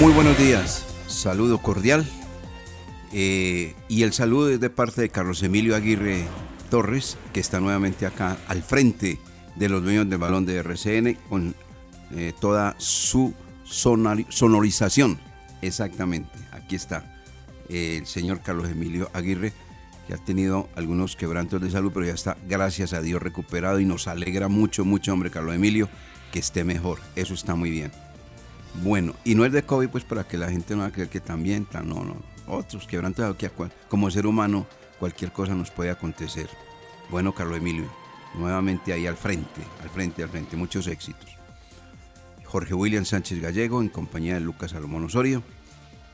Muy buenos días, saludo cordial. eh, y el saludo es de parte de Carlos Emilio Aguirre Torres, que está nuevamente acá al frente de los dueños del balón de RCN con eh, toda su sonori- sonorización. Exactamente, aquí está eh, el señor Carlos Emilio Aguirre, que ha tenido algunos quebrantos de salud, pero ya está, gracias a Dios, recuperado y nos alegra mucho, mucho, hombre, Carlos Emilio, que esté mejor. Eso está muy bien. Bueno, y no es de COVID, pues para que la gente no va a creer que también, tan, no, no. Otros quebrantos que como ser humano cualquier cosa nos puede acontecer. Bueno, Carlos Emilio, nuevamente ahí al frente, al frente, al frente, muchos éxitos. Jorge William Sánchez Gallego en compañía de Lucas Salomón Osorio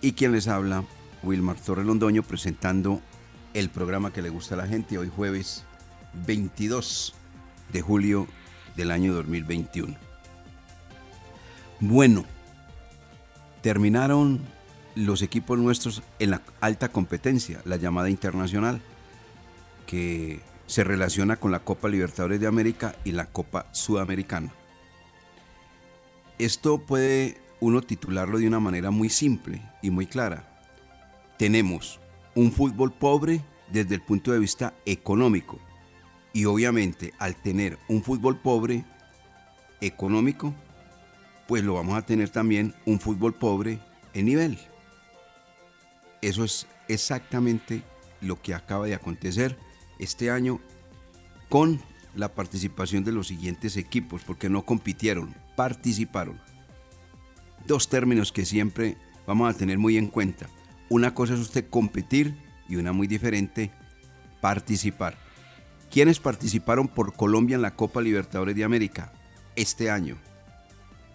y quien les habla, Wilmar Torres Londoño, presentando el programa que le gusta a la gente hoy jueves 22 de julio del año 2021. Bueno, terminaron los equipos nuestros en la alta competencia, la llamada internacional, que se relaciona con la Copa Libertadores de América y la Copa Sudamericana. Esto puede uno titularlo de una manera muy simple y muy clara. Tenemos un fútbol pobre desde el punto de vista económico y obviamente al tener un fútbol pobre económico, pues lo vamos a tener también un fútbol pobre en nivel. Eso es exactamente lo que acaba de acontecer este año con la participación de los siguientes equipos, porque no compitieron, participaron. Dos términos que siempre vamos a tener muy en cuenta. Una cosa es usted competir y una muy diferente, participar. ¿Quiénes participaron por Colombia en la Copa Libertadores de América este año?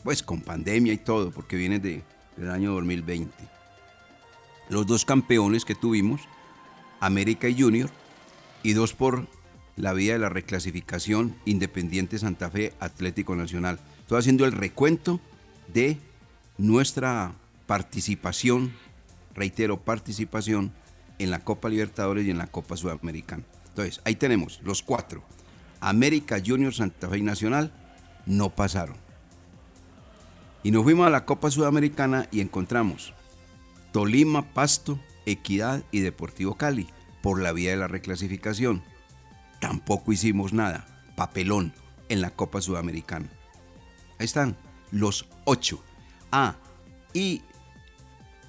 Pues con pandemia y todo, porque viene de, del año 2020. Los dos campeones que tuvimos, América y Junior, y dos por la vía de la reclasificación Independiente Santa Fe Atlético Nacional. Estoy haciendo el recuento de nuestra participación, reitero, participación en la Copa Libertadores y en la Copa Sudamericana. Entonces, ahí tenemos los cuatro. América, Junior, Santa Fe y Nacional no pasaron. Y nos fuimos a la Copa Sudamericana y encontramos Tolima, Pasto, Equidad y Deportivo Cali por la vía de la reclasificación. Tampoco hicimos nada, papelón, en la Copa Sudamericana. Ahí están, los ocho. Ah, y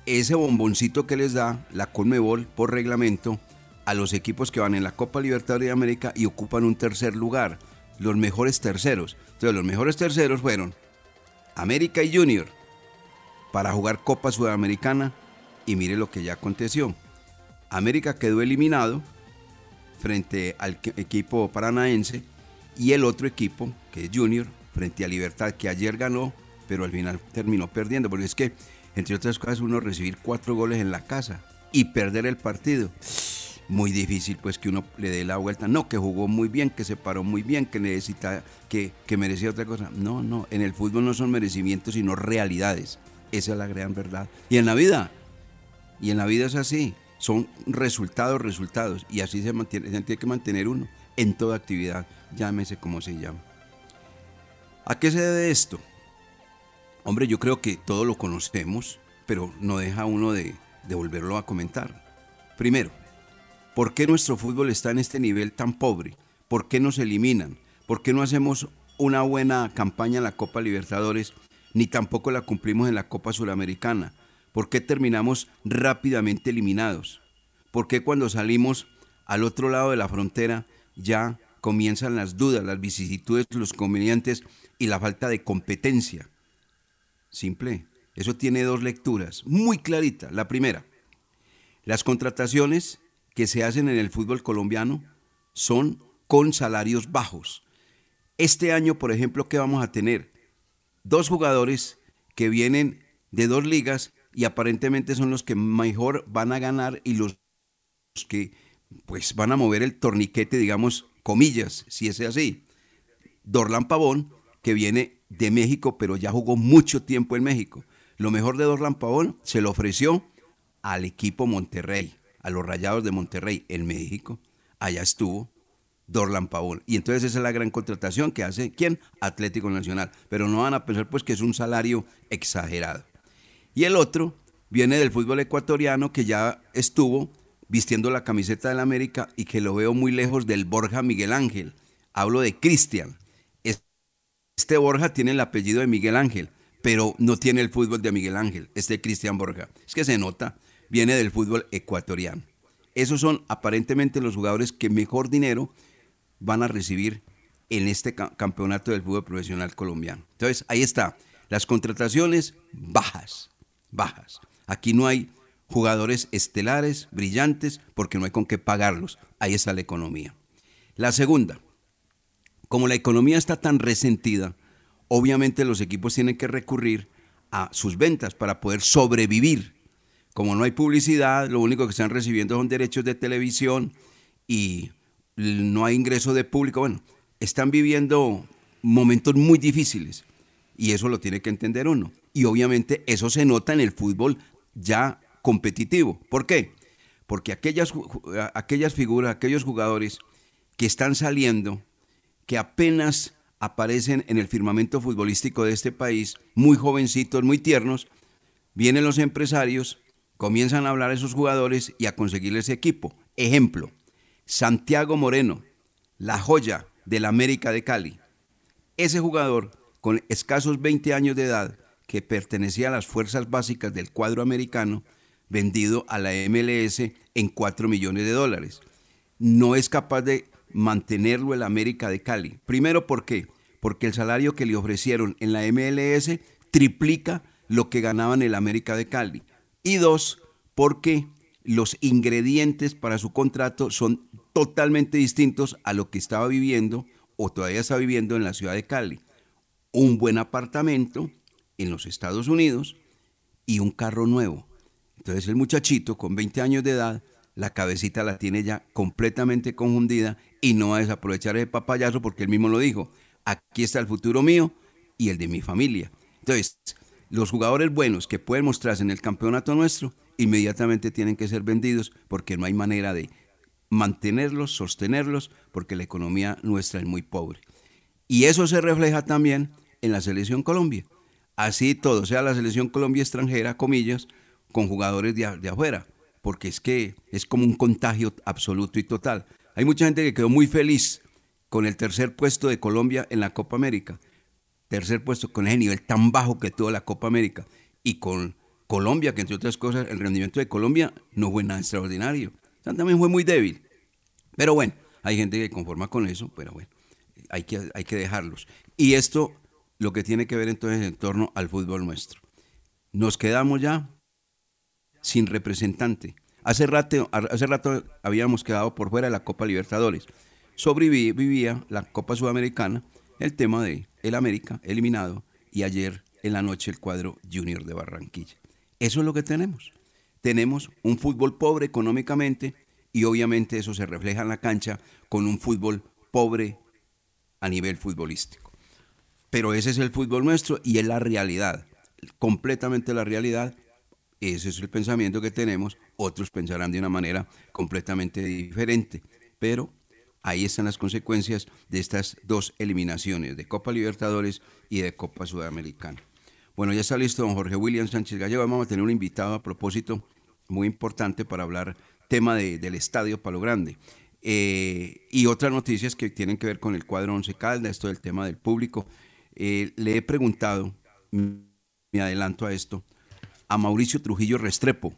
ese bomboncito que les da la Conmebol por reglamento a los equipos que van en la Copa Libertadores de América y ocupan un tercer lugar, los mejores terceros. Entonces los mejores terceros fueron América y Junior para jugar Copa Sudamericana y mire lo que ya aconteció. América quedó eliminado frente al equipo paranaense y el otro equipo, que es Junior, frente a Libertad, que ayer ganó, pero al final terminó perdiendo, porque es que, entre otras cosas, uno recibir cuatro goles en la casa y perder el partido. Muy difícil pues que uno le dé la vuelta. No, que jugó muy bien, que se paró muy bien, que necesita, que, que merecía otra cosa. No, no, en el fútbol no son merecimientos, sino realidades. Esa es la gran verdad. Y en la vida, y en la vida es así, son resultados, resultados. Y así se, mantiene, se tiene que mantener uno en toda actividad, llámese como se llama. ¿A qué se debe esto? Hombre, yo creo que todos lo conocemos, pero no deja uno de, de volverlo a comentar. Primero, ¿por qué nuestro fútbol está en este nivel tan pobre? ¿Por qué nos eliminan? ¿Por qué no hacemos una buena campaña en la Copa Libertadores ni tampoco la cumplimos en la Copa Suramericana? ¿Por qué terminamos rápidamente eliminados? ¿Por qué cuando salimos al otro lado de la frontera ya comienzan las dudas, las vicisitudes, los convenientes y la falta de competencia? Simple. Eso tiene dos lecturas muy claritas. La primera, las contrataciones que se hacen en el fútbol colombiano son con salarios bajos. Este año, por ejemplo, ¿qué vamos a tener? Dos jugadores que vienen de dos ligas y aparentemente son los que mejor van a ganar y los que pues van a mover el torniquete, digamos, comillas, si es así. Dorlan Pavón, que viene de México, pero ya jugó mucho tiempo en México. Lo mejor de Dorlan Pavón se lo ofreció al equipo Monterrey, a los Rayados de Monterrey en México. Allá estuvo Dorlan Pavón. Y entonces esa es la gran contratación que hace quién? Atlético Nacional. Pero no van a pensar pues que es un salario exagerado. Y el otro viene del fútbol ecuatoriano que ya estuvo vistiendo la camiseta del América y que lo veo muy lejos del Borja Miguel Ángel. Hablo de Cristian. Este Borja tiene el apellido de Miguel Ángel, pero no tiene el fútbol de Miguel Ángel, este Cristian Borja. Es que se nota, viene del fútbol ecuatoriano. Esos son aparentemente los jugadores que mejor dinero van a recibir en este campeonato del fútbol profesional colombiano. Entonces, ahí está, las contrataciones bajas, bajas. Aquí no hay jugadores estelares, brillantes, porque no hay con qué pagarlos. Ahí está la economía. La segunda, como la economía está tan resentida, obviamente los equipos tienen que recurrir a sus ventas para poder sobrevivir. Como no hay publicidad, lo único que están recibiendo son derechos de televisión y no hay ingreso de público. Bueno, están viviendo momentos muy difíciles y eso lo tiene que entender uno. Y obviamente eso se nota en el fútbol ya competitivo. ¿Por qué? Porque aquellas, aquellas figuras, aquellos jugadores que están saliendo, que apenas aparecen en el firmamento futbolístico de este país, muy jovencitos, muy tiernos, vienen los empresarios, comienzan a hablar a esos jugadores y a conseguirles equipo. Ejemplo, Santiago Moreno, la joya del América de Cali. Ese jugador, con escasos 20 años de edad, que pertenecía a las fuerzas básicas del cuadro americano, vendido a la MLS en 4 millones de dólares. No es capaz de mantenerlo el América de Cali. Primero, ¿por qué? Porque el salario que le ofrecieron en la MLS triplica lo que ganaban el América de Cali. Y dos, porque los ingredientes para su contrato son totalmente distintos a lo que estaba viviendo o todavía está viviendo en la ciudad de Cali. Un buen apartamento en los Estados Unidos y un carro nuevo. Entonces el muchachito con 20 años de edad, la cabecita la tiene ya completamente confundida y no va a desaprovechar ese papayazo porque él mismo lo dijo. Aquí está el futuro mío y el de mi familia. Entonces, los jugadores buenos que pueden mostrarse en el campeonato nuestro, inmediatamente tienen que ser vendidos porque no hay manera de mantenerlos, sostenerlos, porque la economía nuestra es muy pobre. Y eso se refleja también en la selección Colombia. Así todo, sea la selección Colombia extranjera, comillas, con jugadores de, afuera, porque es que es como un contagio absoluto y total. Hay mucha gente que quedó muy feliz con el tercer puesto de Colombia en la Copa América. Tercer puesto con ese nivel tan bajo que tuvo la Copa América. Y con Colombia, que entre otras cosas, el rendimiento de Colombia no fue nada extraordinario. también fue muy débil. Pero bueno, hay gente que conforma con eso, pero bueno, hay que, hay que dejarlos. Y esto lo que tiene que ver entonces en torno al fútbol nuestro. Nos quedamos ya sin representante. Hace rato, hace rato habíamos quedado por fuera de la Copa Libertadores. Sobrevivía la Copa Sudamericana el tema de el América eliminado y ayer en la noche el cuadro Junior de Barranquilla. Eso es lo que tenemos. Tenemos un fútbol pobre económicamente y obviamente eso se refleja en la cancha con un fútbol pobre a nivel futbolístico. Pero ese es el fútbol nuestro y es la realidad, completamente la realidad. Ese es el pensamiento que tenemos. Otros pensarán de una manera completamente diferente. Pero ahí están las consecuencias de estas dos eliminaciones, de Copa Libertadores y de Copa Sudamericana. Bueno, ya está listo don Jorge William Sánchez Gallego. Vamos a tener un invitado a propósito muy importante para hablar tema del Estadio Palo Grande. Eh, y otras noticias que tienen que ver con el cuadro Once Caldas, esto del tema del público. Eh, le he preguntado, me adelanto a esto, a Mauricio Trujillo Restrepo,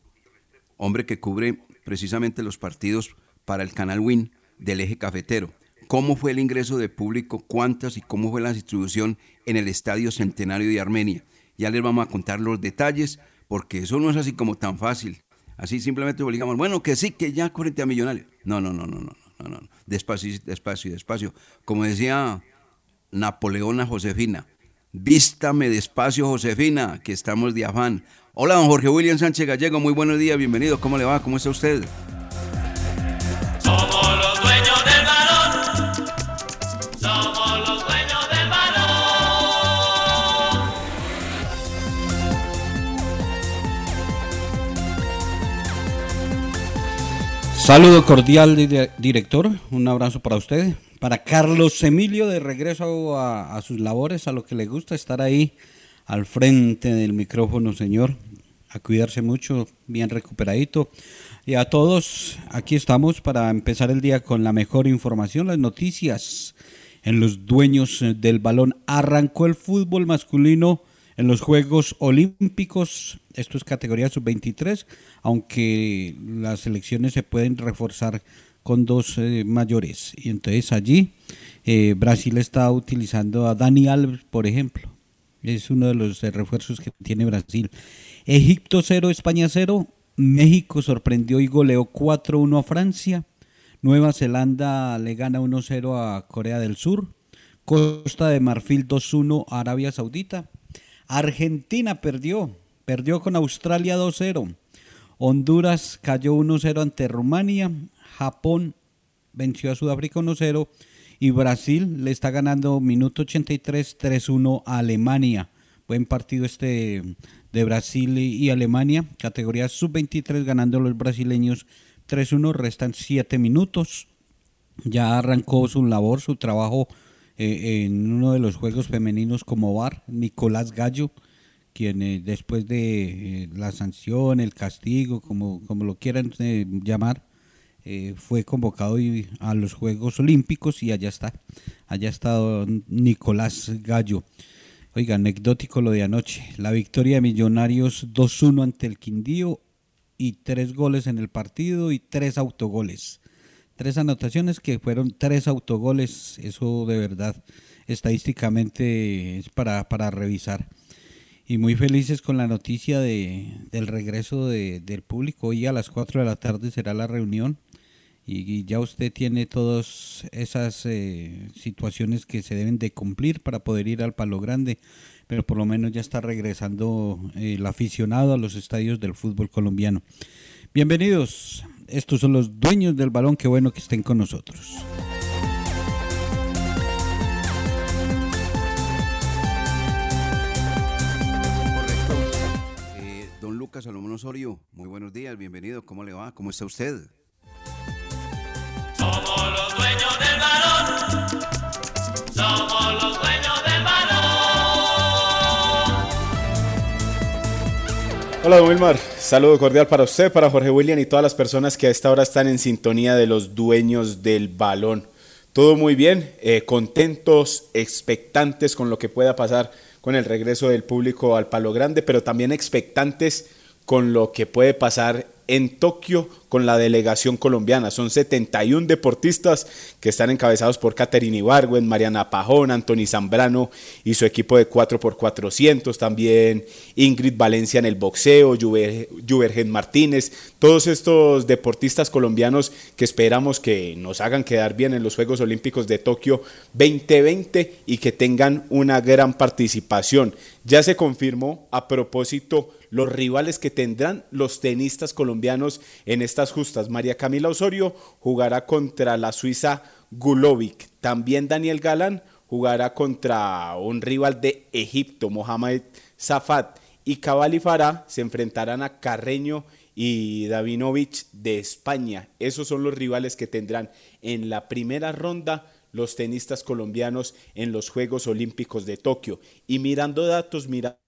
hombre que cubre precisamente los partidos para el canal Win del eje cafetero. ¿Cómo fue el ingreso de público? ¿Cuántas y cómo fue la distribución en el Estadio Centenario de Armenia? Ya les vamos a contar los detalles, porque eso no es así como tan fácil. Así simplemente obligamos, bueno, que sí, que ya 40 millonarios. No, no, no, no, no, no, no. Despacio, despacio, despacio. Como decía Napoleona Josefina, vístame despacio, Josefina, que estamos de afán. Hola, don Jorge William Sánchez Gallego, muy buenos días, bienvenido. ¿Cómo le va? ¿Cómo está usted? Saludo cordial, dire- director. Un abrazo para usted. Para Carlos Emilio, de regreso a, a sus labores, a lo que le gusta estar ahí al frente del micrófono, señor. A cuidarse mucho, bien recuperadito. Y a todos, aquí estamos para empezar el día con la mejor información, las noticias en los dueños del balón. Arrancó el fútbol masculino en los Juegos Olímpicos. Esto es categoría sub-23, aunque las selecciones se pueden reforzar con dos eh, mayores. Y entonces allí eh, Brasil está utilizando a Dani Alves, por ejemplo. Es uno de los eh, refuerzos que tiene Brasil. Egipto 0, España 0. México sorprendió y goleó 4-1 a Francia. Nueva Zelanda le gana 1-0 a Corea del Sur. Costa de Marfil 2-1 a Arabia Saudita. Argentina perdió, perdió con Australia 2-0. Honduras cayó 1-0 ante Rumania. Japón venció a Sudáfrica 1-0. Y Brasil le está ganando minuto 83 3-1 a Alemania. Buen partido este de Brasil y Alemania. Categoría sub-23 ganando los brasileños 3-1. Restan 7 minutos. Ya arrancó su labor, su trabajo eh, en uno de los juegos femeninos como VAR, Nicolás Gallo, quien eh, después de eh, la sanción, el castigo, como, como lo quieran eh, llamar, fue convocado y- a los Juegos Olímpicos y allá está, allá está Nicolás Gallo. Oiga, anecdótico lo de anoche, la victoria de Millonarios 2-1 ante el Quindío y tres goles en el partido y tres autogoles. Tres anotaciones que fueron tres autogoles, eso de verdad estadísticamente es para, para revisar. Y muy felices con la noticia de, del regreso de- del público. Hoy a las 4 de la tarde será la reunión y, y ya usted tiene todas esas eh, situaciones que se deben de cumplir para poder ir al Palo Grande. Pero por lo menos ya está regresando eh, el aficionado a los estadios del fútbol colombiano. Bienvenidos. Estos son los dueños del balón. Qué bueno que estén con nosotros. Correcto. Eh, don Lucas Salomón Osorio, muy buenos días, bienvenido. ¿Cómo le va? ¿Cómo está usted? Somos los dueños del balón. Somos los dueños Hola, Wilmar. Saludo cordial para usted, para Jorge William y todas las personas que a esta hora están en sintonía de los dueños del balón. Todo muy bien, eh, contentos, expectantes con lo que pueda pasar con el regreso del público al Palo Grande, pero también expectantes con lo que puede pasar en Tokio con la delegación colombiana. Son 71 deportistas que están encabezados por Caterina Ibargüen, Mariana Pajón, Anthony Zambrano y su equipo de 4x400, también Ingrid Valencia en el boxeo, Juver- Juvergen Martínez, todos estos deportistas colombianos que esperamos que nos hagan quedar bien en los Juegos Olímpicos de Tokio 2020 y que tengan una gran participación. Ya se confirmó a propósito los rivales que tendrán los tenistas colombianos en estas justas. María Camila Osorio jugará contra la suiza Gulovic. También Daniel Galán jugará contra un rival de Egipto, Mohamed Safat. Y Cabal y Farah se enfrentarán a Carreño y Davinovich de España. Esos son los rivales que tendrán en la primera ronda los tenistas colombianos en los Juegos Olímpicos de Tokio. Y mirando datos, mirando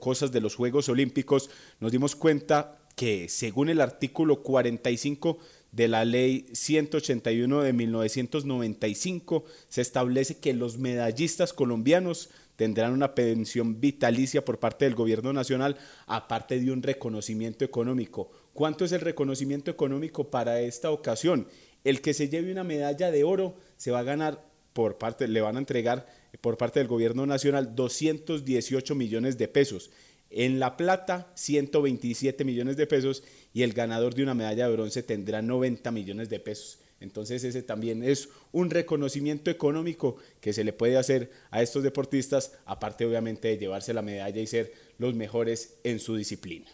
cosas de los Juegos Olímpicos, nos dimos cuenta que según el artículo 45 de la ley 181 de 1995, se establece que los medallistas colombianos tendrán una pensión vitalicia por parte del gobierno nacional, aparte de un reconocimiento económico. ¿Cuánto es el reconocimiento económico para esta ocasión? El que se lleve una medalla de oro se va a ganar por parte, le van a entregar por parte del gobierno nacional 218 millones de pesos. En la plata, 127 millones de pesos y el ganador de una medalla de bronce tendrá 90 millones de pesos. Entonces ese también es un reconocimiento económico que se le puede hacer a estos deportistas, aparte obviamente de llevarse la medalla y ser los mejores en su disciplina.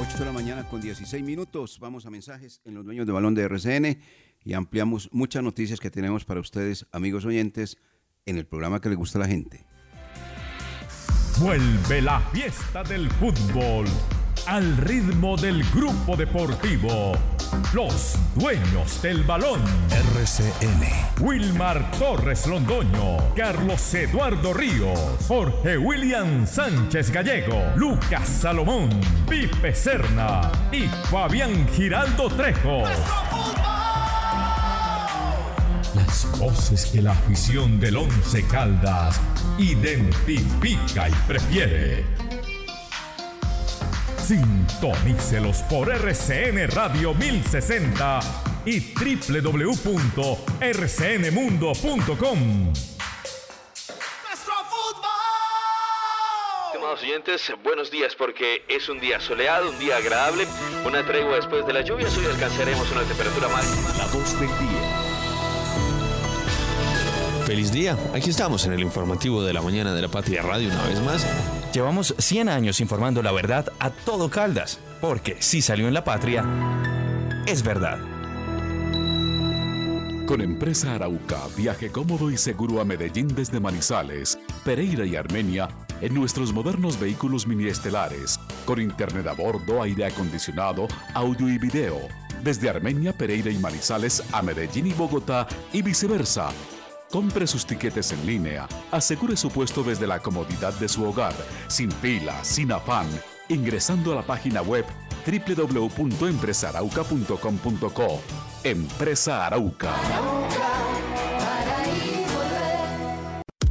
8 de la mañana con 16 minutos. Vamos a mensajes en los dueños de balón de RCN y ampliamos muchas noticias que tenemos para ustedes, amigos oyentes, en el programa que le gusta a la gente. Vuelve la fiesta del fútbol al ritmo del grupo deportivo. Los dueños del balón. RCN. Wilmar Torres Londoño, Carlos Eduardo Ríos, Jorge William Sánchez Gallego, Lucas Salomón, Pipe Serna y Fabián Giraldo Trejo. Las voces que la afición del Once Caldas identifica y prefiere. Sintonícelos por RCN Radio 1060 y www.rcnmundo.com. Estimados oyentes, buenos días porque es un día soleado, un día agradable, una tregua después de la lluvia, hoy alcanzaremos una temperatura máxima. La voz del día. Feliz día, aquí estamos en el informativo de la mañana de la Patria Radio una vez más. Llevamos 100 años informando la verdad a todo Caldas, porque si salió en la Patria, es verdad. Con Empresa Arauca, viaje cómodo y seguro a Medellín desde Manizales, Pereira y Armenia en nuestros modernos vehículos mini estelares, con internet a bordo, aire acondicionado, audio y video, desde Armenia, Pereira y Manizales a Medellín y Bogotá y viceversa. Compre sus tiquetes en línea, asegure su puesto desde la comodidad de su hogar, sin fila, sin afán, ingresando a la página web www.empresarauca.com.co. Empresa Arauca.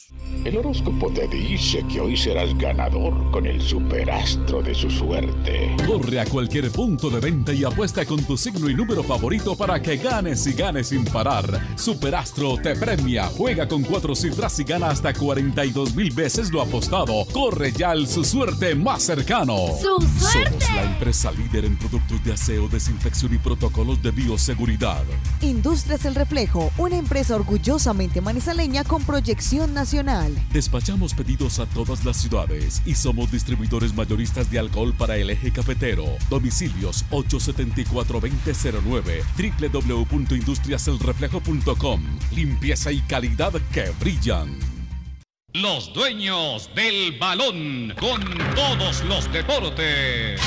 840-0662. El horóscopo te dice que hoy serás ganador con el superastro de su suerte. Corre a cualquier punto de venta y apuesta con tu signo y número favorito para que ganes y ganes sin parar. Superastro te premia, juega con cuatro cifras y gana hasta 42 mil veces lo apostado. Corre ya al su suerte más cercano. ¡Su suerte! Somos la empresa líder en productos de aseo, desinfección y protocolos de bioseguridad. Industrias El Reflejo, una empresa orgullosamente manizaleña con proyección nacional. Despachamos pedidos a todas las ciudades y somos distribuidores mayoristas de alcohol para el eje cafetero. Domicilios 874-2009, www.industriaselreflejo.com. Limpieza y calidad que brillan. Los dueños del balón con todos los deportes.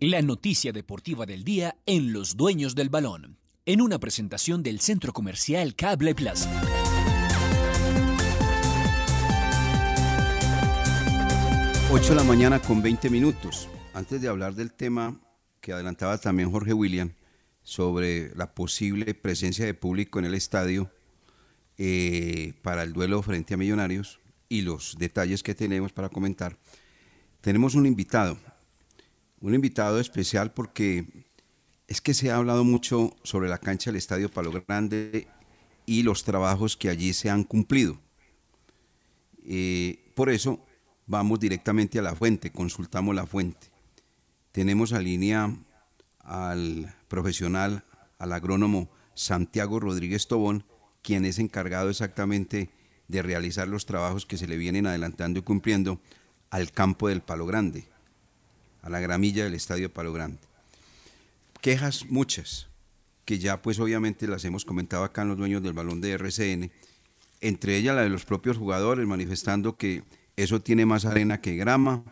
La noticia deportiva del día en Los Dueños del Balón, en una presentación del Centro Comercial Cable Plaza. Ocho de la mañana con 20 minutos. Antes de hablar del tema que adelantaba también Jorge William sobre la posible presencia de público en el estadio eh, para el duelo frente a Millonarios y los detalles que tenemos para comentar, tenemos un invitado, un invitado especial porque es que se ha hablado mucho sobre la cancha del Estadio Palo Grande y los trabajos que allí se han cumplido. Eh, por eso vamos directamente a la fuente, consultamos la fuente. Tenemos a línea al profesional, al agrónomo Santiago Rodríguez Tobón, quien es encargado exactamente de realizar los trabajos que se le vienen adelantando y cumpliendo al campo del Palo Grande, a la gramilla del Estadio Palo Grande. Quejas muchas, que ya pues obviamente las hemos comentado acá en los dueños del balón de RCN, entre ellas la de los propios jugadores manifestando que eso tiene más arena que grama,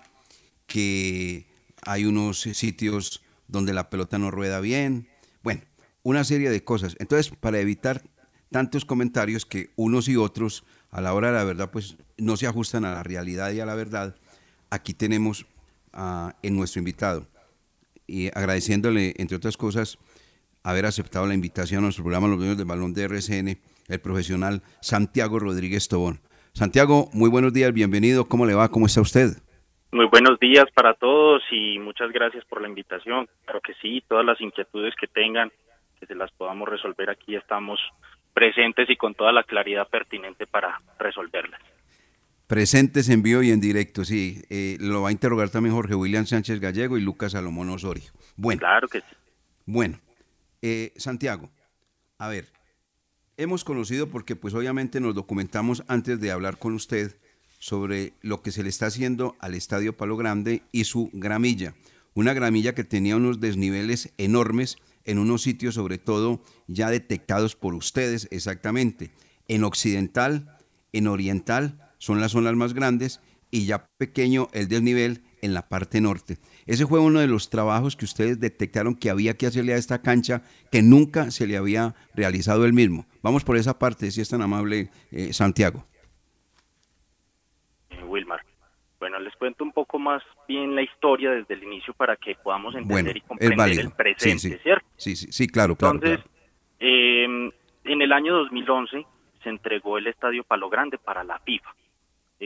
que hay unos sitios donde la pelota no rueda bien, bueno, una serie de cosas. Entonces, para evitar tantos comentarios que unos y otros a la hora de la verdad pues no se ajustan a la realidad y a la verdad, aquí tenemos en nuestro invitado y agradeciéndole entre otras cosas haber aceptado la invitación a nuestro programa Los Dueños del Balón de RCN, el profesional Santiago Rodríguez Tobón. Santiago, muy buenos días, bienvenido, ¿cómo le va? ¿Cómo está usted? Muy buenos días para todos y muchas gracias por la invitación. Claro que sí, todas las inquietudes que tengan, que se las podamos resolver aquí, estamos presentes y con toda la claridad pertinente para resolverlas. Presentes en vivo y en directo, sí. Eh, lo va a interrogar también Jorge William Sánchez Gallego y Lucas Salomón Osorio. Bueno. Claro que sí. Bueno, eh, Santiago, a ver, hemos conocido porque pues obviamente nos documentamos antes de hablar con usted sobre lo que se le está haciendo al Estadio Palo Grande y su gramilla. Una gramilla que tenía unos desniveles enormes en unos sitios sobre todo ya detectados por ustedes exactamente. En occidental, en oriental son las zonas más grandes y ya pequeño el desnivel en la parte norte. Ese fue uno de los trabajos que ustedes detectaron que había que hacerle a esta cancha que nunca se le había realizado el mismo. Vamos por esa parte, si es tan amable, eh, Santiago. Wilmar. Bueno, les cuento un poco más bien la historia desde el inicio para que podamos entender y comprender el presente, sí, sí. ¿cierto? Sí, sí, sí, claro, claro. Entonces, claro. eh, en el año 2011 se entregó el Estadio Palo Grande para la FIFA.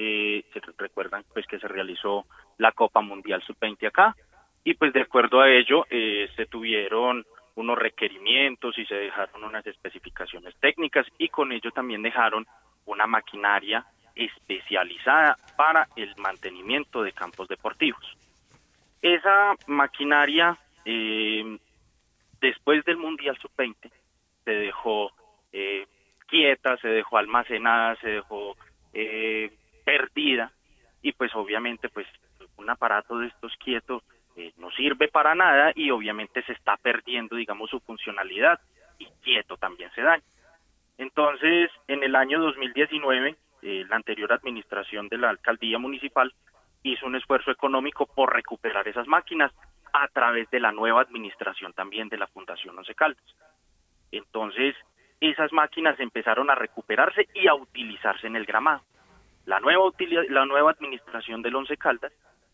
Eh, se recuerdan pues que se realizó la Copa Mundial Sub-20 acá y pues de acuerdo a ello eh, se tuvieron unos requerimientos y se dejaron unas especificaciones técnicas y con ello también dejaron una maquinaria especializada para el mantenimiento de campos deportivos. Esa maquinaria, eh, después del Mundial Sub-20, se dejó eh, quieta, se dejó almacenada, se dejó eh, perdida y pues obviamente pues un aparato de estos quietos eh, no sirve para nada y obviamente se está perdiendo digamos su funcionalidad y quieto también se daña. Entonces, en el año 2019, eh, la anterior administración de la alcaldía municipal hizo un esfuerzo económico por recuperar esas máquinas a través de la nueva administración también de la Fundación Once Caldas. Entonces, esas máquinas empezaron a recuperarse y a utilizarse en el gramado. La nueva, la nueva administración del Once Caldas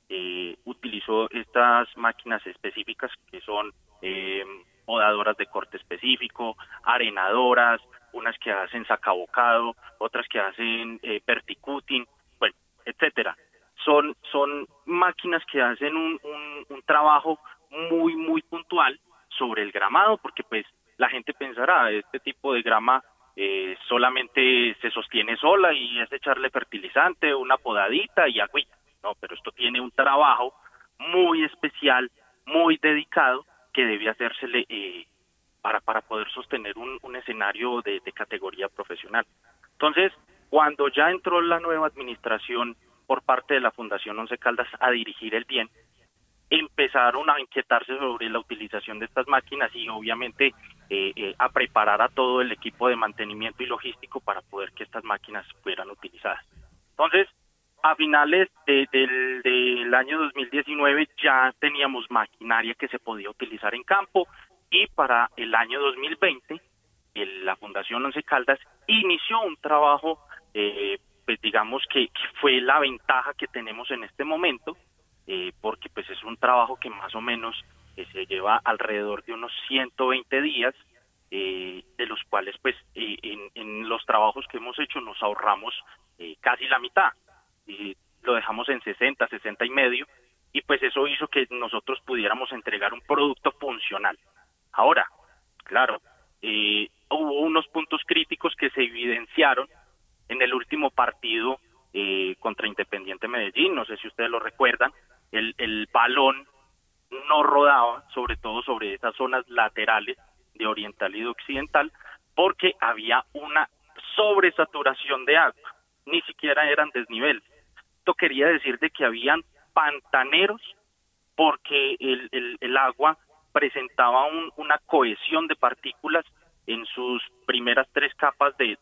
eh, utilizó estas máquinas específicas que son eh, podadoras de corte específico, arenadoras, unas que hacen sacabocado, otras que hacen eh, perticuting, bueno, etcétera. Son, son máquinas que hacen un, un, un trabajo muy, muy puntual sobre el gramado, porque pues la gente pensará, este tipo de grama eh, solamente se sostiene sola y es echarle fertilizante, una podadita y agüita. No, pero esto tiene un trabajo muy especial, muy dedicado, que debe hacérsele eh, para, para poder sostener un, escenario de categoría profesional. Entonces, cuando ya entró la nueva administración por parte de la Fundación Once Caldas a dirigir el bien, empezaron a inquietarse sobre la utilización de estas máquinas y obviamente eh, eh, a preparar a todo el equipo de mantenimiento y logístico para poder que estas máquinas fueran utilizadas. Entonces, a finales de- del, del año 2019 ya teníamos maquinaria que se podía utilizar en campo y para el año 2020 el- la Fundación Once Caldas inició un trabajo, eh, pues digamos que, que fue la ventaja que tenemos en este momento, eh, porque pues es un trabajo que más o menos eh, se lleva alrededor de unos 120 días, eh, de los cuales pues eh, en, en los trabajos que hemos hecho nos ahorramos eh, casi la mitad, y lo dejamos en 60, 60 y medio, y pues eso hizo que nosotros pudiéramos entregar un producto funcional. Ahora, claro, eh, hubo unos puntos críticos que se evidenciaron en el último partido eh, contra Independiente Medellín, no sé si ustedes lo recuerdan, el, el balón no rodaba, sobre todo sobre esas zonas laterales de oriental y de occidental, porque había una sobresaturación de agua, ni siquiera eran desniveles. Esto quería decir de que habían pantaneros porque el, el- agua presentaba un- una cohesión de partículas en sus primeras tres capas de-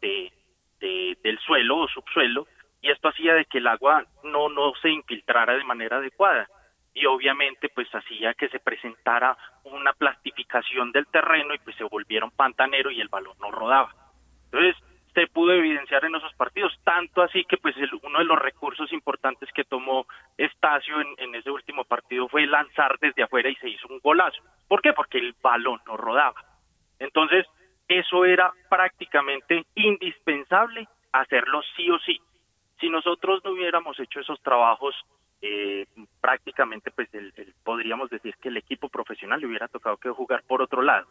de- del suelo o subsuelo y esto hacía de que el agua no, no se infiltrara de manera adecuada y obviamente pues hacía que se presentara una plastificación del terreno y pues se volviera un pantanero y el balón no rodaba. Entonces se pudo evidenciar en esos partidos, tanto así que pues el- uno de los recursos importantes que tomó Estacio en, en ese último partido fue lanzar desde afuera y se hizo un golazo. ¿Por qué? Porque el balón no rodaba. Entonces, eso era prácticamente indispensable hacerlo sí o sí. Si nosotros no hubiéramos hecho esos trabajos, eh, prácticamente pues el- podríamos decir que el equipo profesional le hubiera tocado que jugar por otro lado.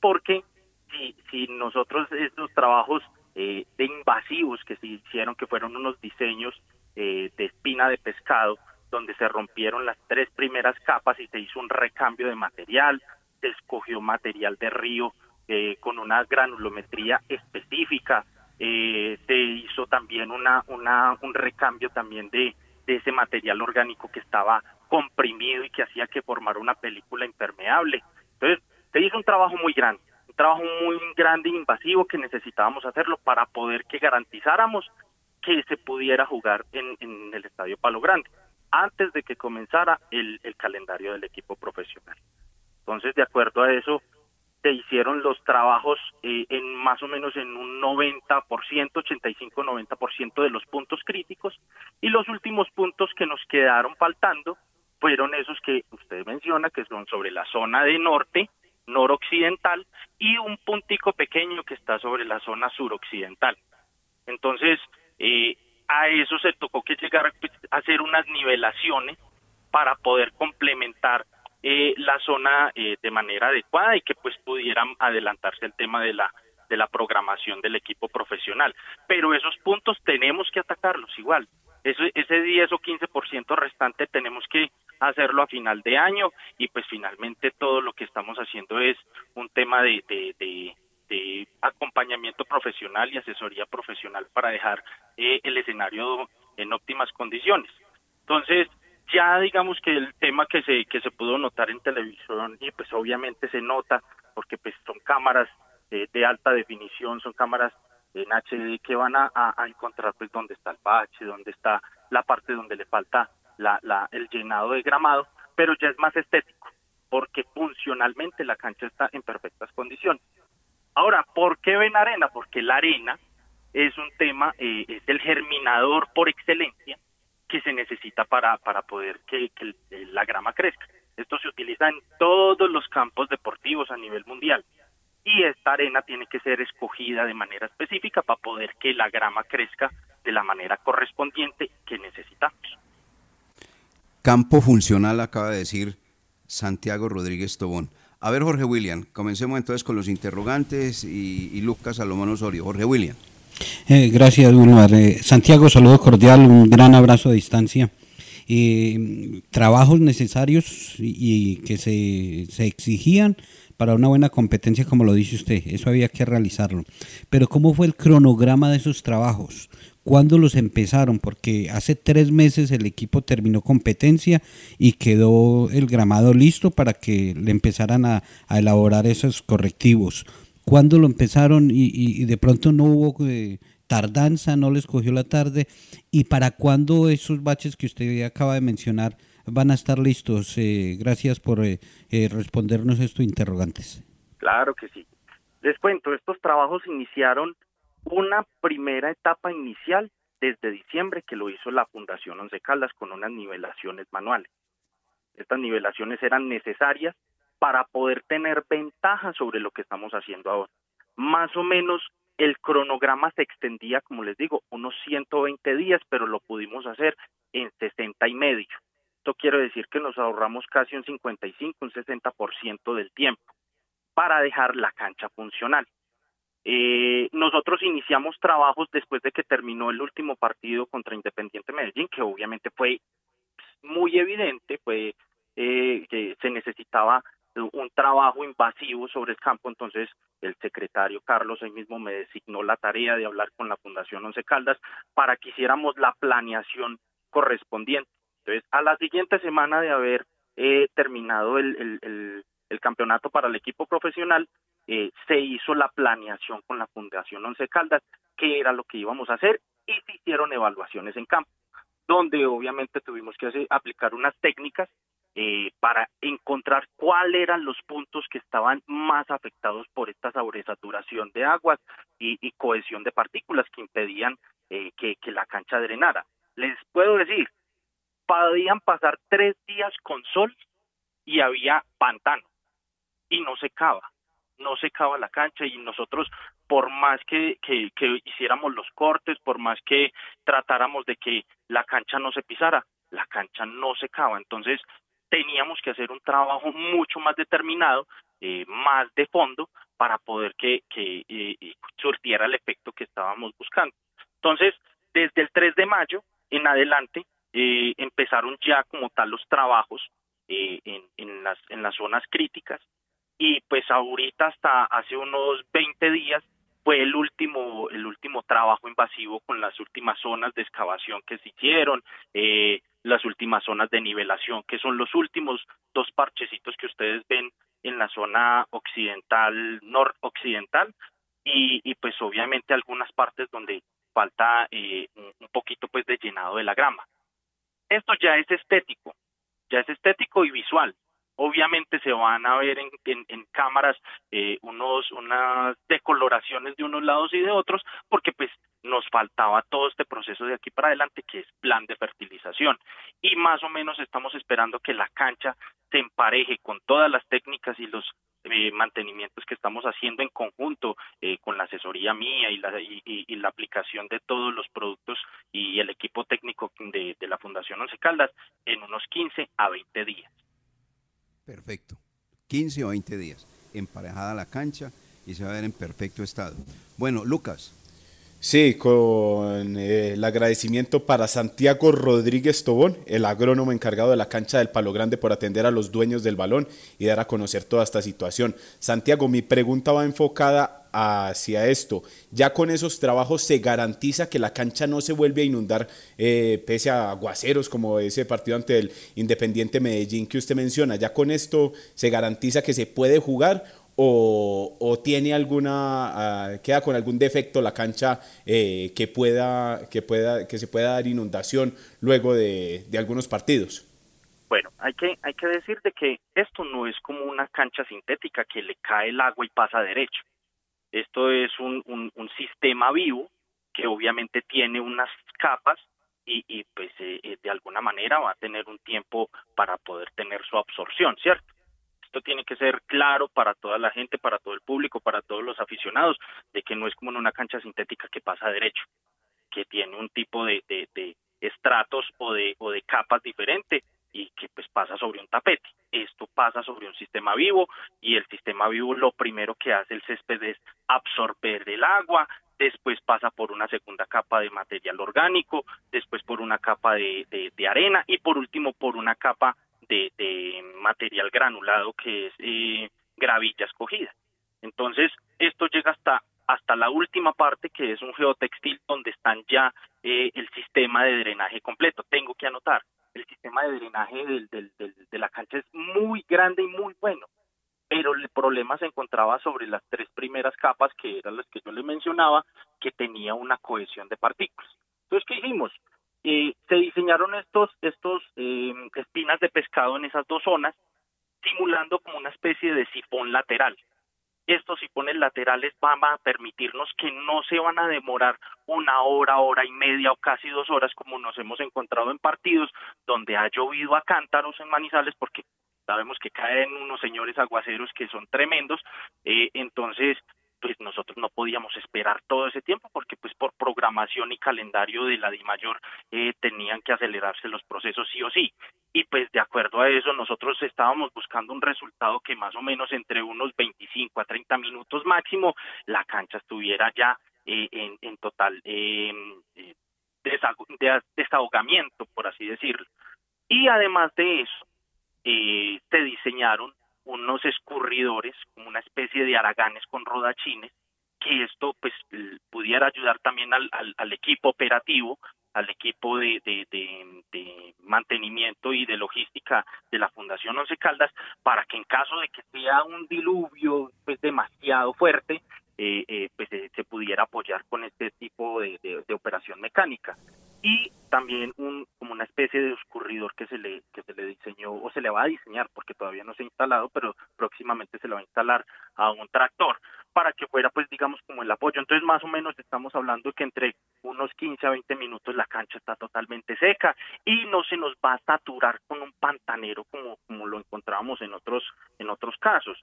Porque si, si nosotros estos trabajos eh, de invasivos que se hicieron, que fueron unos diseños eh, de espina de pescado, donde se rompieron las tres primeras capas y se hizo un recambio de material, se escogió material de río eh, con una granulometría específica, eh, se hizo también una, una, un recambio también de, de ese material orgánico que estaba comprimido y que hacía que formara una película impermeable. Entonces, se hizo un trabajo muy grande, un trabajo muy grande e invasivo que necesitábamos hacerlo para poder que garantizáramos que se pudiera jugar en, en el Estadio Palo Grande antes de que comenzara el, el calendario del equipo profesional. Entonces, de acuerdo a eso, se hicieron los trabajos eh, en más o menos en un 90%, 85-90% de los puntos críticos y los últimos puntos que nos quedaron faltando fueron esos que usted menciona, que son sobre la zona de norte, noroccidental y un puntico pequeño que está sobre la zona suroccidental. Entonces, eh, a eso se tocó que llegar pues, a hacer unas nivelaciones para poder complementar eh, la zona eh, de manera adecuada y que pues pudieran adelantarse el tema de la de la programación del equipo profesional. Pero esos puntos tenemos que atacarlos igual. Eso, ese 10 o 15% restante tenemos que hacerlo a final de año y pues finalmente todo lo que estamos haciendo es un tema de, de, de, de acompañamiento profesional y asesoría profesional para dejar eh, el escenario en óptimas condiciones. Entonces, ya digamos que el tema que se que se pudo notar en televisión y pues obviamente se nota porque pues son cámaras eh, de alta definición, son cámaras en HD que van a, a- encontrar pues dónde está el bache, dónde está la parte donde le falta la, la, el llenado de gramado, pero ya es más estético, porque funcionalmente la cancha está en perfectas condiciones. Ahora, ¿por qué ven arena? Porque la arena es un tema, eh, es el germinador por excelencia que se necesita para, para poder que, la grama crezca. Esto se utiliza en todos los campos deportivos a nivel mundial. Y esta arena tiene que ser escogida de manera específica para poder que la grama crezca de la manera correspondiente que necesitamos. Campo funcional, acaba de decir Santiago Rodríguez Tobón. A ver, Jorge William, comencemos entonces con los interrogantes y Lucas Salomón Osorio. Jorge William. Eh, gracias, Wilmar. Eh, Santiago, saludo cordial, un gran abrazo a distancia. Eh, trabajos necesarios y, y que se, se exigían para una buena competencia, como lo dice usted, eso había que realizarlo. Pero ¿cómo fue el cronograma de esos trabajos? ¿Cuándo los empezaron? Porque hace tres meses el equipo terminó competencia y quedó el gramado listo para que le empezaran a, a elaborar esos correctivos. ¿Cuándo lo empezaron y, y- y de pronto no hubo eh, tardanza, no les cogió la tarde? ¿Y para cuándo esos baches que usted acaba de mencionar van a estar listos? Eh, gracias por eh, eh, respondernos estos interrogantes. Claro que sí. Les cuento, estos trabajos iniciaron una primera etapa inicial desde diciembre que lo hizo la Fundación Once Caldas con unas nivelaciones manuales. Estas nivelaciones eran necesarias para poder tener ventaja sobre lo que estamos haciendo ahora. Más o menos el cronograma se extendía, como les digo, unos 120 días, pero lo pudimos hacer en 60 y medio. Esto quiere decir que nos ahorramos casi un 55, un 60% del tiempo para dejar la cancha funcional. Eh, nosotros iniciamos trabajos después de que terminó el último partido contra Independiente Medellín, que obviamente fue muy evidente, fue eh, que se necesitaba un trabajo invasivo sobre el campo, entonces el secretario Carlos ahí mismo me designó la tarea de hablar con la Fundación Once Caldas para que hiciéramos la planeación correspondiente. Entonces, a la siguiente semana de haber eh, terminado el, el- el- campeonato para el equipo profesional, eh, se hizo la planeación con la Fundación Once Caldas, qué era lo que íbamos a hacer, y se hicieron evaluaciones en campo, donde obviamente tuvimos que aplicar unas técnicas eh, para encontrar cuáles eran los puntos que estaban más afectados por esta sobresaturación de aguas y, y cohesión de partículas que impedían eh, que, la cancha drenara. Les puedo decir, podían pasar tres días con sol y había pantano y no secaba, no secaba la cancha y nosotros por más que, que hiciéramos los cortes, por más que tratáramos de que la cancha no se pisara, la cancha no secaba, entonces teníamos que hacer un trabajo mucho más determinado, eh, más de fondo, para poder que, eh, eh, surtiera el efecto que estábamos buscando. Entonces, desde el 3 de mayo en adelante, eh, empezaron ya como tal los trabajos en, en, las, en las zonas críticas y pues ahorita hasta hace unos 20 días fue el último el último trabajo invasivo con las últimas zonas de excavación que se hicieron eh, las últimas zonas de nivelación que son los últimos dos parchecitos que ustedes ven en la zona occidental noroccidental y, y pues obviamente algunas partes donde falta eh, un poquito pues de llenado de la grama. Esto ya es estético ya es estético y visual obviamente se van a ver en, en- cámaras eh, unos unas decoloraciones de unos lados y de otros porque pues nos faltaba todo este proceso de aquí para adelante que es plan de fertilización y más o menos estamos esperando que la cancha se empareje con todas las técnicas y los eh, mantenimientos que estamos haciendo en conjunto eh, con la asesoría mía y la, y la aplicación de todos los productos y el equipo técnico de, de la Fundación Once Caldas en unos 15 a 20 días. Perfecto. 15 o 20 días. Emparejada la cancha y se va a ver en perfecto estado. Bueno, Lucas. Sí, con eh, el agradecimiento para Santiago Rodríguez Tobón, el agrónomo encargado de la cancha del Palo Grande por atender a los dueños del balón y dar a conocer toda esta situación. Santiago, mi pregunta va enfocada hacia esto. Ya con esos trabajos se garantiza que la cancha no se vuelve a inundar eh, pese a aguaceros como ese partido ante el Independiente Medellín que usted menciona. Ya con esto se garantiza que se puede jugar o, tiene alguna, ah, queda con algún defecto la cancha eh, que, pueda, que, pueda, que se pueda dar inundación luego de, de algunos partidos? Bueno, hay que, hay que decir de que esto no es como una cancha sintética que le cae el agua y pasa derecho. Esto es un, un, un sistema vivo que obviamente tiene unas capas y, y pues eh, eh, de alguna manera va a tener un tiempo para poder tener su absorción, ¿cierto? Esto tiene que ser claro para toda la gente, para todo el público, para todos los aficionados, de que no es como en una cancha sintética que pasa derecho, que tiene un tipo de, estratos o de, o de capas diferente y que pues pasa sobre un tapete. Esto pasa sobre un sistema vivo y el sistema vivo lo primero que hace el césped es absorber el agua, después pasa por una segunda capa de material orgánico, después por una capa de, de arena y por último por una capa de, material granulado que es eh, gravilla escogida. Entonces, esto llega hasta hasta la última parte que es un geotextil donde están ya eh, el sistema de drenaje completo. Tengo que anotar, el sistema de drenaje del, del, del, de la cancha es muy grande y muy bueno, pero el problema se encontraba sobre las tres primeras capas, que eran las que yo le mencionaba, que tenía una cohesión de partículas. Entonces, ¿qué hicimos? Eh, se diseñaron estos, estos eh, espinas de pescado en esas dos zonas, simulando como una especie de sifón lateral. Estos sifones laterales van a permitirnos que no se van a demorar una hora, hora y media o casi dos horas como nos hemos encontrado en partidos donde ha llovido a cántaros en Manizales porque sabemos que caen unos señores aguaceros que son tremendos, eh, entonces pues nosotros no podíamos esperar todo ese tiempo porque pues por programación y calendario de la DIMAYOR eh, tenían que acelerarse los procesos sí o sí. Y pues de acuerdo a eso nosotros estábamos buscando un resultado que más o menos entre unos 25 a 30 minutos máximo la cancha estuviera ya eh, en, total eh, desahogamiento, por así decirlo. Y además de eso, eh, se diseñaron unos escurridores, como una especie de araganes con rodachines, que esto pues pudiera ayudar también al, al, al equipo operativo, al equipo de, de, mantenimiento y de logística de la Fundación Once Caldas, para que en caso de que sea un diluvio pues demasiado fuerte, eh, eh, pues se, se, pudiera apoyar con este tipo de, de operación mecánica y también un como una especie de escurridor que se le que se le diseñó o se le va a diseñar porque todavía no se ha instalado pero próximamente se le va a instalar a un tractor para que fuera pues digamos como el apoyo. Entonces más o menos estamos hablando que entre unos 15 a 20 minutos la cancha está totalmente seca y no se nos va a saturar con un pantanero como como lo encontrábamos en otros en otros casos.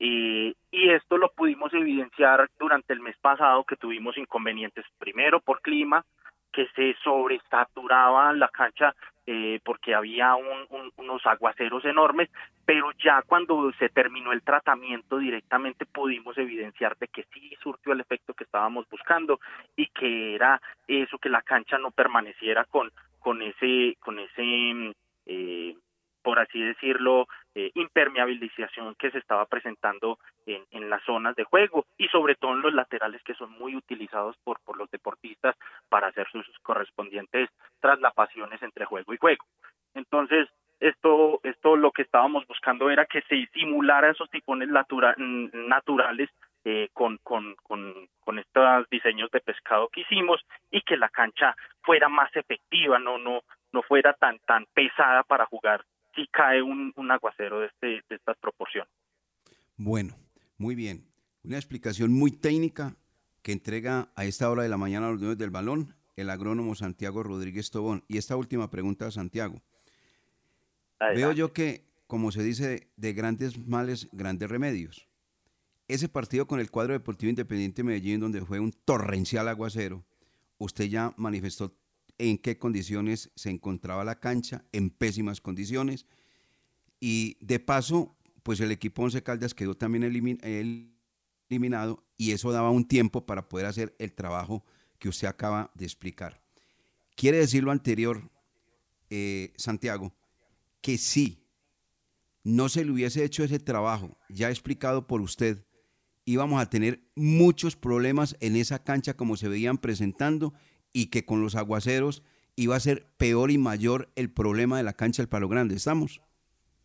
Y, y esto lo pudimos evidenciar durante el mes pasado que tuvimos inconvenientes primero por clima que se sobresaturaba la cancha eh, porque había un, un, unos aguaceros enormes, pero ya cuando se terminó el tratamiento directamente pudimos evidenciar de que sí surtió el efecto que estábamos buscando y que era eso que la cancha no permaneciera con con ese con ese eh, por así decirlo, eh, impermeabilización que se estaba presentando en, en, las zonas de juego y sobre todo en los laterales que son muy utilizados por, por los deportistas para hacer sus correspondientes traslapaciones entre juego y juego. Entonces, esto, esto lo que estábamos buscando era que se simulara esos tifones natura, naturales eh, con, con, con, con estos diseños de pescado que hicimos y que la cancha fuera más efectiva, no, no, no fuera tan, tan pesada para jugar si cae un, un aguacero de, este, de estas proporciones. Bueno, muy bien. Una explicación muy técnica que entrega a esta hora de la mañana a los dueños del balón el agrónomo Santiago Rodríguez Tobón. Y esta última pregunta a Santiago. Adelante. Veo yo que, como se dice, de grandes males, grandes remedios. Ese partido con el cuadro deportivo independiente de Medellín, donde fue un torrencial aguacero, usted ya manifestó en qué condiciones se encontraba la cancha, en pésimas condiciones. Y de paso, pues el equipo Once Caldas quedó también elimin eliminado y eso daba un tiempo para poder hacer el trabajo que usted acaba de explicar. Quiere decir lo anterior, eh, Santiago, que si no se le hubiese hecho ese trabajo ya explicado por usted, íbamos a tener muchos problemas en esa cancha como se veían presentando y que con los aguaceros iba a ser peor y mayor el problema de la cancha del Palo Grande. ¿Estamos?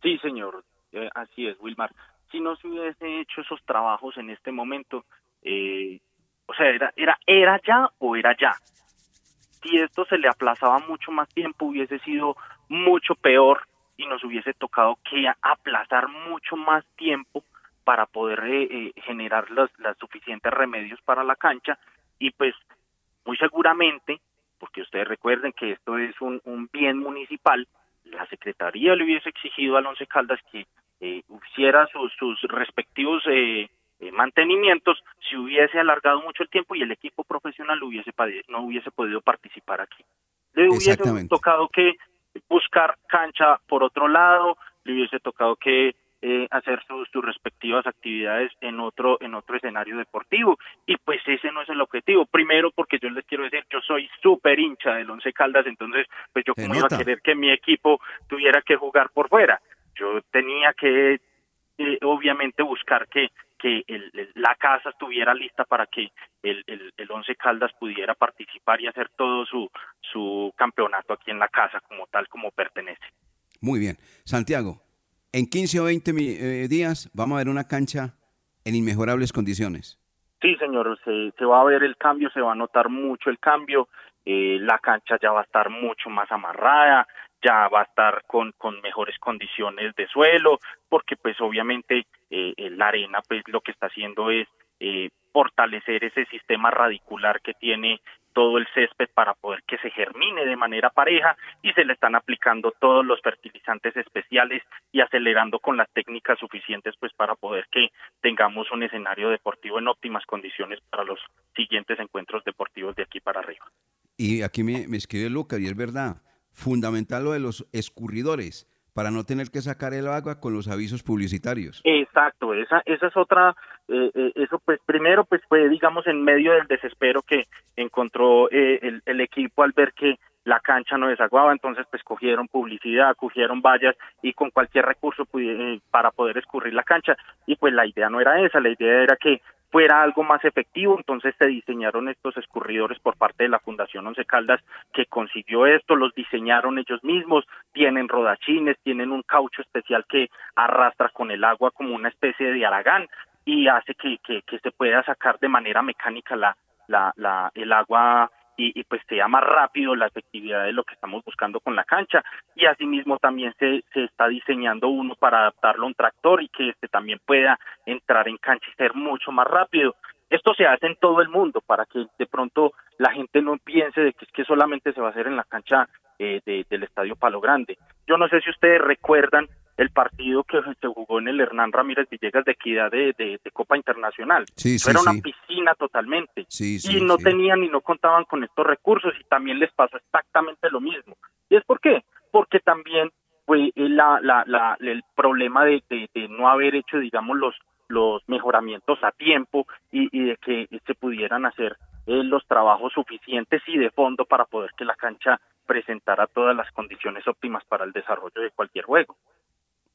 Sí, señor. Eh, así es, Wilmar. si no se hubiese hecho esos trabajos en este momento, eh, o sea, era, era, era ya o era ya. Si esto se le aplazaba mucho más tiempo, hubiese sido mucho peor y nos hubiese tocado que aplazar mucho más tiempo para poder eh, eh, generar los, los suficientes remedios para la cancha y pues muy seguramente, porque ustedes recuerden que esto es un, un bien municipal, la Secretaría le hubiese exigido al Once Caldas que eh, hiciera sus, sus respectivos eh, eh, mantenimientos, si hubiese alargado mucho el tiempo y el equipo profesional hubiese no hubiese podido participar aquí. Le hubiese tocado que buscar cancha por otro lado, le hubiese tocado que eh, hacer sus, sus, respectivas actividades en otro en otro escenario deportivo. Y pues ese no es el objetivo. Primero porque yo les quiero decir yo soy súper hincha del Once Caldas entonces pues yo como iba a querer que mi equipo tuviera que jugar por fuera. Yo tenía que eh, obviamente buscar que que el, la casa estuviera lista para que el, el, el, Once Caldas pudiera participar y hacer todo su, su campeonato aquí en la casa como tal como pertenece. Muy bien. Santiago, en 15 o 20 eh, días vamos a ver una cancha en inmejorables condiciones. Sí, señor, se, se, va a ver el cambio, se va a notar mucho el cambio, eh, la cancha ya va a estar mucho más amarrada, ya va a estar con, con mejores condiciones de suelo, porque pues obviamente eh, la arena pues lo que está haciendo es eh, fortalecer ese sistema radicular que tiene todo el césped para poder que se germine de manera pareja y se le están aplicando todos los fertilizantes especiales y acelerando con las técnicas suficientes pues para poder que tengamos un escenario deportivo en óptimas condiciones para los siguientes encuentros deportivos de aquí para arriba. Y aquí me, escribe Lucas y es verdad, fundamental lo de los escurridores para no tener que sacar el agua con los avisos publicitarios. Exacto, esa, esa es otra, eh, eh, eso pues primero pues fue digamos en medio del desespero que encontró eh, el, el equipo al ver que la cancha no desaguaba, entonces pues cogieron publicidad, cogieron vallas y con cualquier recurso para poder escurrir la cancha. Y pues la idea no era esa, la idea era que fuera algo más efectivo, entonces se diseñaron estos escurridores por parte de la Fundación Once Caldas que consiguió esto, los diseñaron ellos mismos, tienen rodachines, tienen un caucho especial que arrastra con el agua como una especie de aragán y hace que, que, que se pueda sacar de manera mecánica la, la, la, el agua y, y, pues sea más rápido la efectividad de lo que estamos buscando con la cancha y asimismo también se, se está diseñando uno para adaptarlo a un tractor y que este también pueda entrar en cancha y ser mucho más rápido. Esto se hace en todo el mundo para que de pronto la gente no piense de que es que solamente se va a hacer en la cancha eh, de, del Estadio Palo Grande. Yo no sé si ustedes recuerdan el partido que se jugó en el Hernán Ramírez Villegas de Equidad de, de, de Copa Internacional. Sí, sí, Era una sí. piscina totalmente. Sí, y sí, no sí. tenían y no contaban con estos recursos y también les pasó exactamente lo mismo. ¿Y es por qué? Porque también fue la, la, la, el problema de, de, de no haber hecho, digamos, los, los mejoramientos a tiempo y, de que se pudieran hacer eh, los trabajos suficientes y de fondo para poder que la cancha presentara todas las condiciones óptimas para el desarrollo de cualquier juego.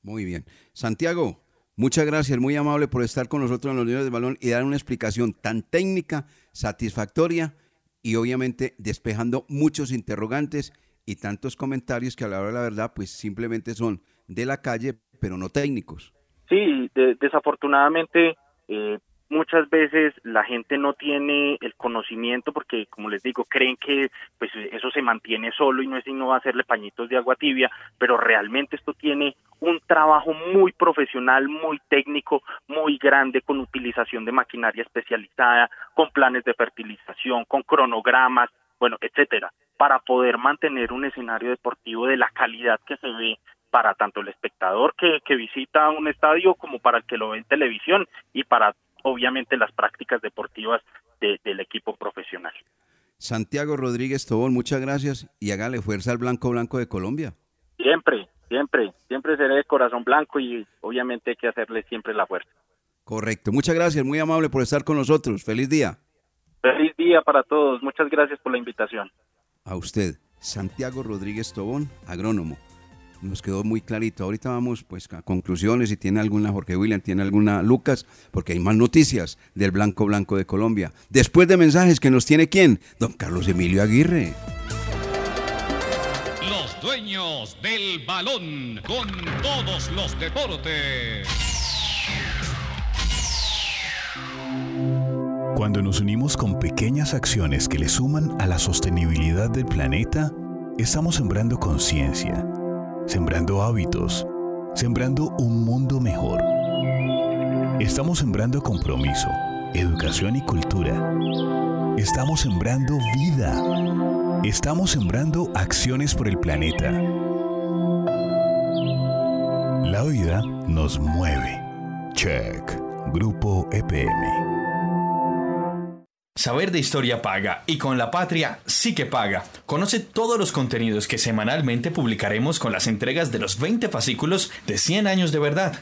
Muy bien. Santiago, muchas gracias, muy amable por estar con nosotros en los niveles del balón y dar una explicación tan técnica, satisfactoria y obviamente despejando muchos interrogantes y tantos comentarios que a la hora de la verdad pues simplemente son de la calle pero no técnicos. Sí, de- desafortunadamente eh, muchas veces la gente no tiene el conocimiento porque, como les digo, creen que pues eso se mantiene solo y no es sino hacerle pañitos de agua tibia, pero realmente esto tiene un trabajo muy profesional, muy técnico, muy grande, con utilización de maquinaria especializada, con planes de fertilización, con cronogramas, bueno, etcétera, para poder mantener un escenario deportivo de la calidad que se ve para tanto el espectador que, que visita un estadio como para el que lo ve en televisión y para obviamente las prácticas deportivas de- del equipo profesional. Santiago Rodríguez Tobón, muchas gracias y hágale fuerza al Blanco Blanco de Colombia. Siempre, siempre, siempre seré de corazón blanco y obviamente hay que hacerle siempre la fuerza. Correcto, muchas gracias, muy amable por estar con nosotros. Feliz día. Feliz día para todos, muchas gracias por la invitación. A usted, Santiago Rodríguez Tobón, agrónomo nos quedó muy clarito. Ahorita vamos pues a conclusiones, si tiene alguna Jorge William, tiene alguna Lucas, porque hay más noticias del Blanco Blanco de Colombia. Después de mensajes que nos tiene quién? Don Carlos Emilio Aguirre. Los dueños del balón con todos los deportes. Cuando nos unimos con pequeñas acciones que le suman a la sostenibilidad del planeta, estamos sembrando conciencia sembrando hábitos, sembrando un mundo mejor. Estamos sembrando compromiso, educación y cultura. Estamos sembrando vida. Estamos sembrando acciones por el planeta. La vida nos mueve. Check. Grupo EPM. Saber de historia paga y con la patria sí que paga. Conoce todos los contenidos que semanalmente publicaremos con las entregas de los 20 fascículos de 100 años de verdad.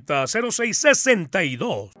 0662.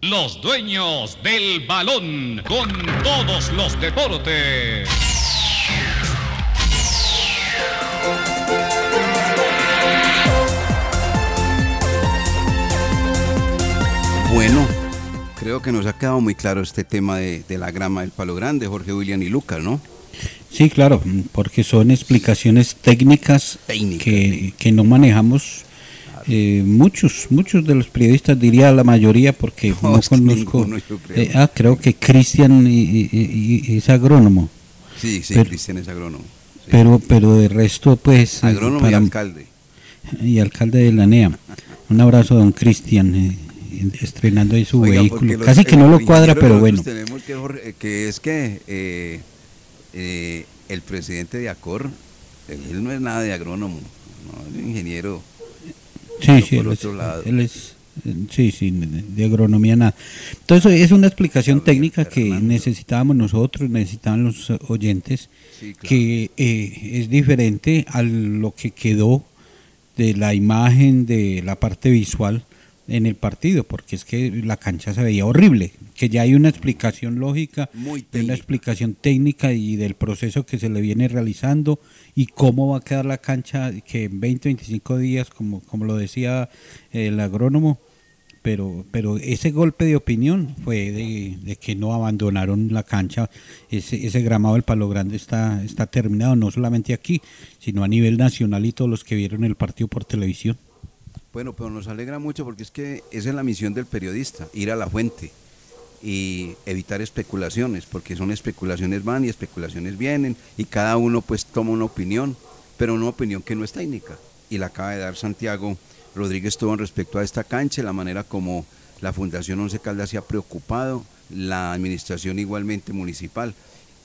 Los dueños del balón con todos los deportes. Bueno, creo que nos ha quedado muy claro este tema de, de la grama del palo grande, Jorge William y Lucas, ¿no? Sí, claro, porque son explicaciones técnicas, Que, que no manejamos eh, muchos, muchos de los periodistas, diría la mayoría, porque no, que conozco. eh, ah, creo que Cristian es agrónomo. Sí, sí, Cristian es agrónomo. Pero, pero de resto, pues. eh, Agrónomo y alcalde. Y alcalde de la NEA. Un abrazo a don Cristian, eh, estrenando ahí su Oiga, vehículo. Casi que no lo cuadra, pero bueno. Tenemos que, Jorge, que es que el presidente de ACOR, él no es nada de agrónomo, no, es ingeniero. Sí, sí, por él es, otro lado. él es, Sí, sí, de agronomía nada. Entonces es una explicación técnica que necesitábamos nosotros, necesitaban los oyentes, que eh, es diferente a lo que quedó de la imagen, de la parte visual en el partido, porque es que la cancha se veía horrible, que ya hay una explicación lógica, una explicación técnica y del proceso que se le viene realizando y cómo va a quedar la cancha que en 20, 25 días, como, como lo decía el agrónomo, pero, pero ese golpe de opinión fue de, que no abandonaron la cancha, ese, ese gramado del Palo Grande está, está terminado, no solamente aquí, sino a nivel nacional y todos los que vieron el partido por televisión. Bueno, pero nos alegra mucho porque es que esa es la misión del periodista, ir a la fuente y evitar especulaciones, porque son especulaciones van y especulaciones vienen y cada uno pues toma una opinión, pero una opinión que no es técnica. Y la acaba de dar Santiago Rodríguez todo en respecto a esta cancha, la manera como la Fundación Once Caldas se ha preocupado, la administración igualmente municipal.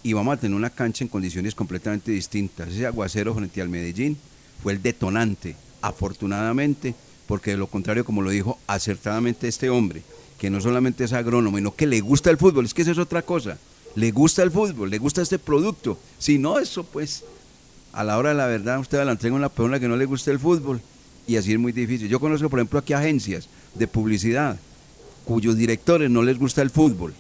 Y vamos a tener una cancha en condiciones completamente distintas. Ese aguacero frente al Medellín fue el detonante, afortunadamente, porque de lo contrario, como lo dijo acertadamente este hombre, que no solamente es agrónomo, sino que le gusta el fútbol, es que eso es otra cosa, le gusta el fútbol, le gusta este producto, si no eso pues a la hora de la verdad usted la entrega a una persona que no le gusta el fútbol. Y así es muy difícil. Yo conozco por ejemplo aquí agencias de publicidad cuyos directores no les gusta el fútbol.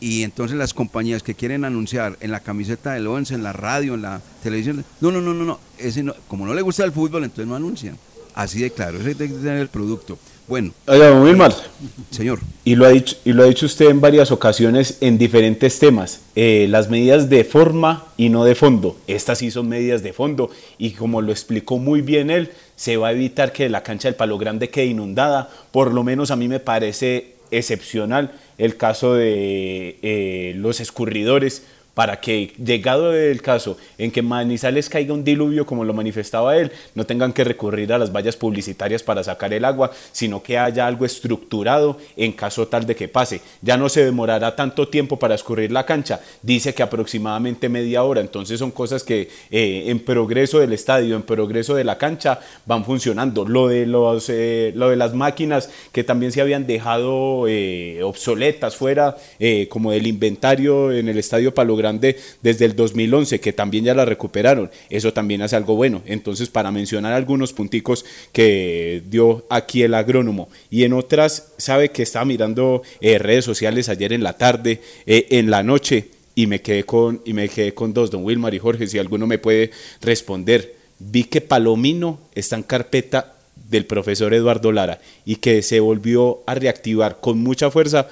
Y entonces las compañías que quieren anunciar en la camiseta del once, en la radio, en la televisión, no, no, no, no, no, ese no como no le gusta el fútbol entonces no anuncian. Así de claro, ese que tener el producto. Bueno. Oiga, Wilmar. Señor. Y lo, ha dicho, y lo ha dicho usted en varias ocasiones en diferentes temas. Eh, las medidas de forma y no de fondo. Estas sí son medidas de fondo. Y como lo explicó muy bien él, se va a evitar que la cancha del Palo Grande quede inundada. Por lo menos a mí me parece excepcional el caso de eh, los escurridores para que, llegado el caso en que Manizales caiga un diluvio como lo manifestaba él, no tengan que recurrir a las vallas publicitarias para sacar el agua, sino que haya algo estructurado en caso tal de que pase. Ya no se demorará tanto tiempo para escurrir la cancha, dice que aproximadamente media hora, entonces son cosas que eh, en progreso del estadio, en progreso de la cancha, van funcionando. Lo de, los, eh, lo de las máquinas que también se habían dejado eh, obsoletas fuera, como del inventario en el estadio Desde el 2011, que también ya la recuperaron. Eso también hace algo bueno. Entonces, para mencionar algunos punticos que dio aquí el agrónomo. Y en otras, sabe que estaba mirando eh, redes sociales ayer en la tarde, eh, en la noche, y me quedé con, y me quedé con dos, don Wilmar y Jorge, si alguno me puede responder. Vi que Palomino está en carpeta del profesor Eduardo Lara y que se volvió a reactivar con mucha fuerza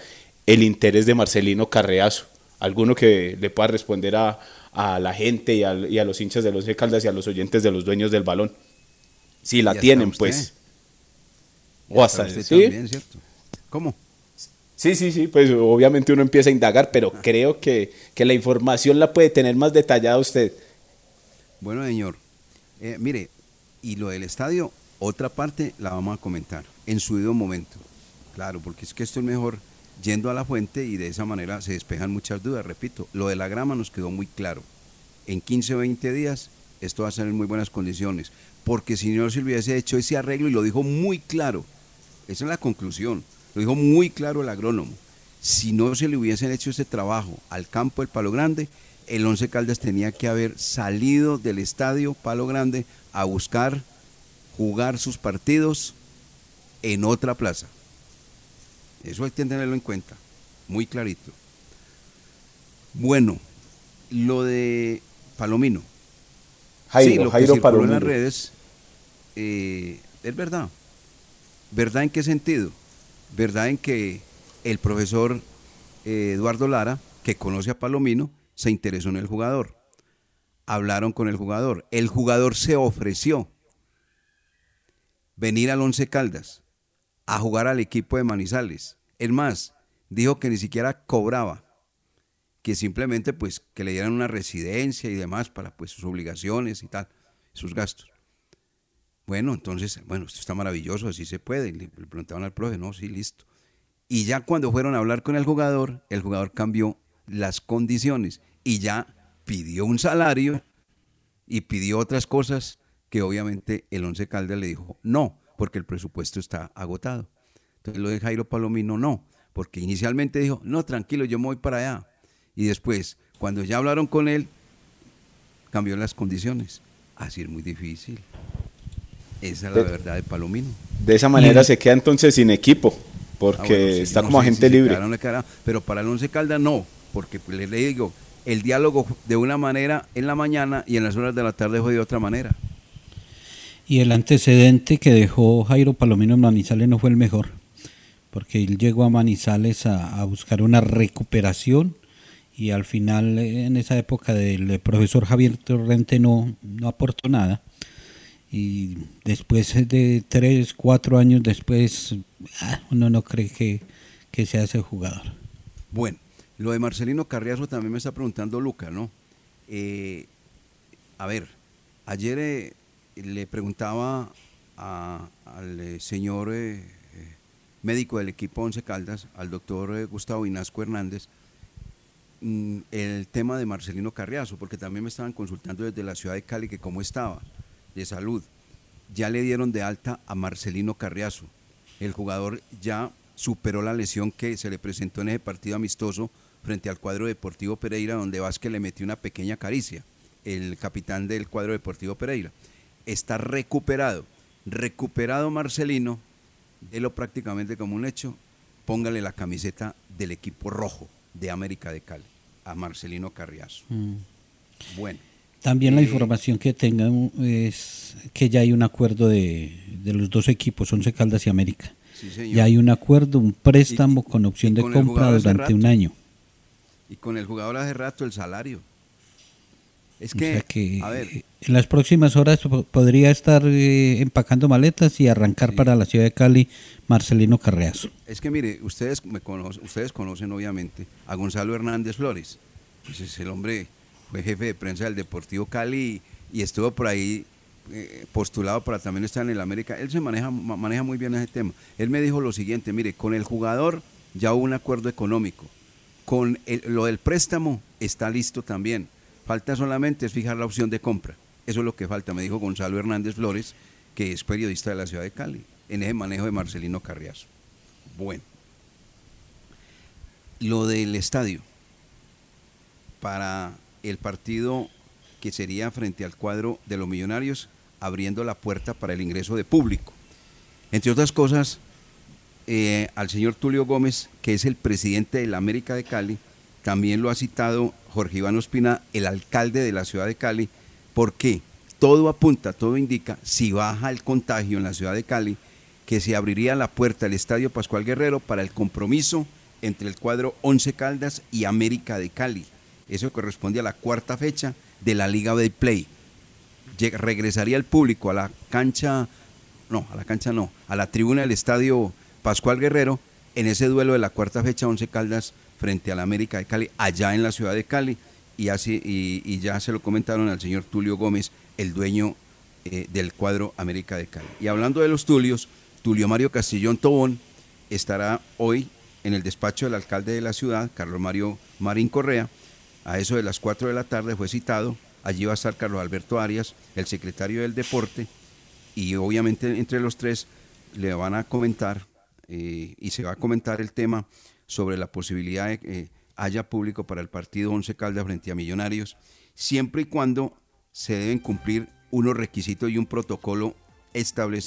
el interés de Marcelino Carreazo alguno que le pueda responder a, la gente y a, los hinchas de los Caldas y a los oyentes de los dueños del balón. Si la tienen, pues. O hasta ¿sí? ¿cierto? ¿Cómo? Sí, sí, sí, pues obviamente uno empieza a indagar, pero ah. creo que, la información la puede tener más detallada usted. Bueno, señor, eh, mire, y lo del estadio, otra parte la vamos a comentar en su debido momento. Claro, porque es que esto es mejor yendo a la fuente y de esa manera se despejan muchas dudas. Repito, lo de la grama nos quedó muy claro. En 15 o 20 días esto va a ser en muy buenas condiciones, porque si no se hubiese hecho ese arreglo y lo dijo muy claro, esa es la conclusión, lo dijo muy claro el agrónomo, si no se le hubiesen hecho ese trabajo al campo del Palo Grande, el Once Caldas tenía que haber salido del estadio Palo Grande a buscar jugar sus partidos en otra plaza. Eso hay que tenerlo en cuenta, muy clarito. Bueno, lo de Palomino. Jairo, sí, lo Jairo que en las redes eh, es verdad. ¿Verdad en qué sentido? ¿Verdad en que el profesor eh, Eduardo Lara, que conoce a Palomino, se interesó en el jugador? Hablaron con el jugador. El jugador se ofreció venir al Once Caldas a jugar al equipo de Manizales. Es más, dijo que ni siquiera cobraba, que simplemente pues que le dieran una residencia y demás para pues sus obligaciones y tal, sus gastos. Bueno, entonces, bueno, esto está maravilloso, así se puede. le preguntaban al profe, no, sí, listo. Y ya cuando fueron a hablar con el jugador, el jugador cambió las condiciones y ya pidió un salario y pidió otras cosas que obviamente el Once Caldas le dijo no porque el presupuesto está agotado. Entonces lo de Jairo Palomino no, porque inicialmente dijo, no, tranquilo, yo me voy para allá. Y después, cuando ya hablaron con él, cambió las condiciones. Así es muy difícil. Esa es la De- verdad de Palomino. De esa manera se queda entonces sin equipo, porque Ah, bueno, sí, está no como si agente libre. pero para el Once Caldas no, porque pues, le, le digo, el diálogo de una manera en la mañana y en las horas de la tarde fue de otra manera. Y el antecedente que dejó Jairo Palomino en Manizales no fue el mejor, porque él llegó a Manizales a, buscar una recuperación y al final eh, en esa época del profesor Javier Torrente no, no aportó nada. Y después de tres, cuatro años después, ah, uno no cree que, que sea ese jugador. Bueno, lo de Marcelino Carriazo también me está preguntando Luca, ¿no? Eh, a ver, ayer eh, le preguntaba al eh, señor eh, eh, médico del equipo Once Caldas, al doctor Gustavo Inasco Hernández, mm, el tema de Marcelino Carriazo, porque también me estaban consultando desde la ciudad de Cali que cómo estaba de salud. Ya le dieron de alta a Marcelino Carriazo. El jugador ya superó la lesión que se le presentó en ese partido amistoso frente al cuadro deportivo Pereira, donde Vázquez le metió una pequeña caricia, el capitán del cuadro deportivo Pereira. Está recuperado. Recuperado Marcelino, délo prácticamente como un hecho, póngale la camiseta del equipo rojo de América de Cali, a Marcelino Carriazo. Mm. Bueno. También la Eh, información que tengan es que ya hay un acuerdo de, de los dos equipos, Once Caldas y América. Sí, señor. Ya hay un acuerdo, un préstamo con opción y de con compra durante un año. Y con el jugador hace rato el salario. Es O que, sea que a ver, en las próximas horas po- podría estar eh, empacando maletas y arrancar para la ciudad de Cali Marcelino Carreazo. es que mire, ustedes me conocen, ustedes conocen obviamente a Gonzalo Hernández Flores. Pues es el hombre, fue jefe de prensa del Deportivo Cali y, y estuvo por ahí eh, postulado para también estar en el América. Él se maneja, ma- maneja muy bien ese tema. Él me dijo lo siguiente, mire, con el jugador ya hubo un acuerdo económico. Con el- lo del préstamo está listo también. Falta solamente es fijar la opción de compra. Eso es lo que falta, me dijo Gonzalo Hernández Flores, que es periodista de la ciudad de Cali, en ese manejo de Marcelino Carriazo. Bueno, lo del estadio para el partido que sería frente al cuadro de los millonarios, abriendo la puerta para el ingreso de público. Entre otras cosas, eh, al señor Tulio Gómez, que es el presidente de la América de Cali, también lo ha citado Jorge Iván Ospina, el alcalde de la ciudad de Cali, porque todo apunta, todo indica, si baja el contagio en la ciudad de Cali, que se abriría la puerta del Estadio Pascual Guerrero para el compromiso entre el cuadro Once Caldas y América de Cali. Eso corresponde a la cuarta fecha de la Liga de Play. Regresaría el público a la cancha, no, a la cancha no, a la tribuna del Estadio Pascual Guerrero en ese duelo de la cuarta fecha Once Caldas frente a la América de Cali, allá en la ciudad de Cali, y, y ya se lo comentaron al señor Tulio Gómez, el dueño eh, del cuadro América de Cali. Y hablando de los Tulios, Tulio Mario Castillón Tobón estará hoy en el despacho del alcalde de la ciudad, Carlos Mario Marín Correa, a eso de las 4 de la tarde fue citado, allí va a estar Carlos Alberto Arias, el secretario del deporte, y obviamente entre los tres le van a comentar eh, y se va a comentar el tema sobre la posibilidad de que haya público para el partido 11 Caldas frente a Millonarios, siempre y cuando se deben cumplir unos requisitos y un protocolo establecido.